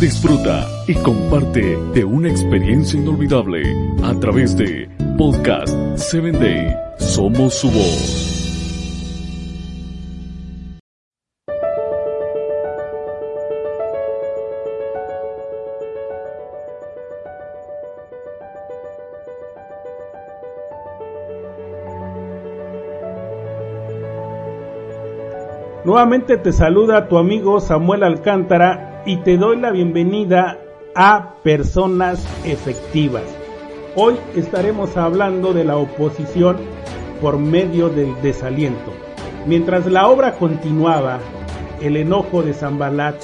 Disfruta y comparte de una experiencia inolvidable a través de Podcast 7 Day. Somos su voz. Nuevamente te saluda tu amigo Samuel Alcántara y te doy la bienvenida a Personas Efectivas. Hoy estaremos hablando de la oposición por medio del desaliento. Mientras la obra continuaba, el enojo de Zambalat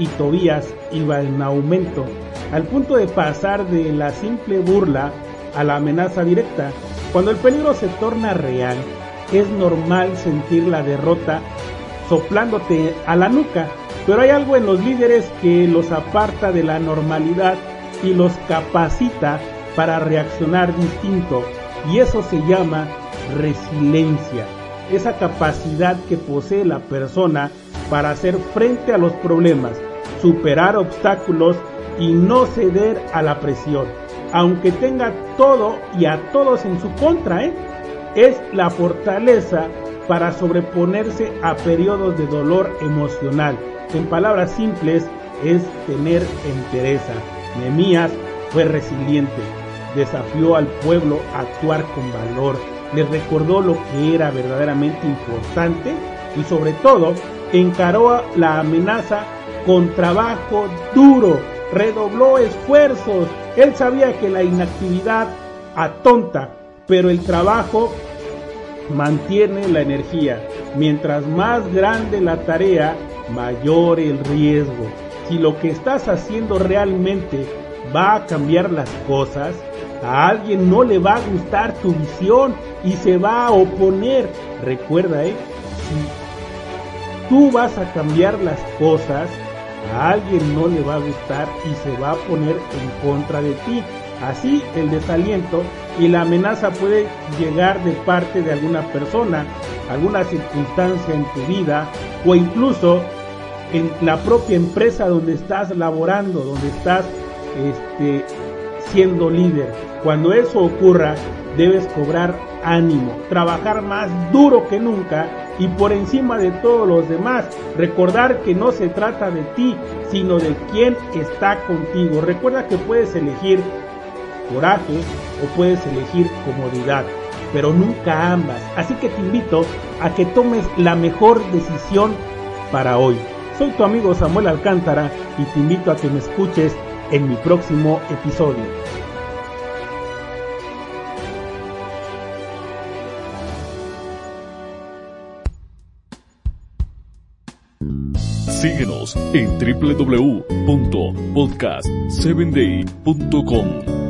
y Tobías iba en aumento, al punto de pasar de la simple burla a la amenaza directa. Cuando el peligro se torna real, es normal sentir la derrota soplándote a la nuca. Pero hay algo en los líderes que los aparta de la normalidad y los capacita para reaccionar distinto. Y eso se llama resiliencia. Esa capacidad que posee la persona para hacer frente a los problemas, superar obstáculos y no ceder a la presión. Aunque tenga todo y a todos en su contra, ¿eh? es la fortaleza para sobreponerse a periodos de dolor emocional. En palabras simples, es tener entereza. Nehemías fue resiliente, desafió al pueblo a actuar con valor, le recordó lo que era verdaderamente importante y sobre todo encaró la amenaza con trabajo duro, redobló esfuerzos. Él sabía que la inactividad atonta, pero el trabajo mantiene la energía. Mientras más grande la tarea, mayor el riesgo. Si lo que estás haciendo realmente va a cambiar las cosas, a alguien no le va a gustar tu visión y se va a oponer. Recuerda, ¿eh? si tú vas a cambiar las cosas, a alguien no le va a gustar y se va a poner en contra de ti. Así el desaliento y la amenaza puede llegar de parte de alguna persona, alguna circunstancia en tu vida o incluso en la propia empresa donde estás laborando, donde estás este, siendo líder. Cuando eso ocurra, debes cobrar ánimo, trabajar más duro que nunca y por encima de todos los demás, recordar que no se trata de ti, sino de quien está contigo. Recuerda que puedes elegir coraje o puedes elegir comodidad, pero nunca ambas. Así que te invito a que tomes la mejor decisión para hoy. Soy tu amigo Samuel Alcántara y te invito a que me escuches en mi próximo episodio. Síguenos en www.podcast7day.com.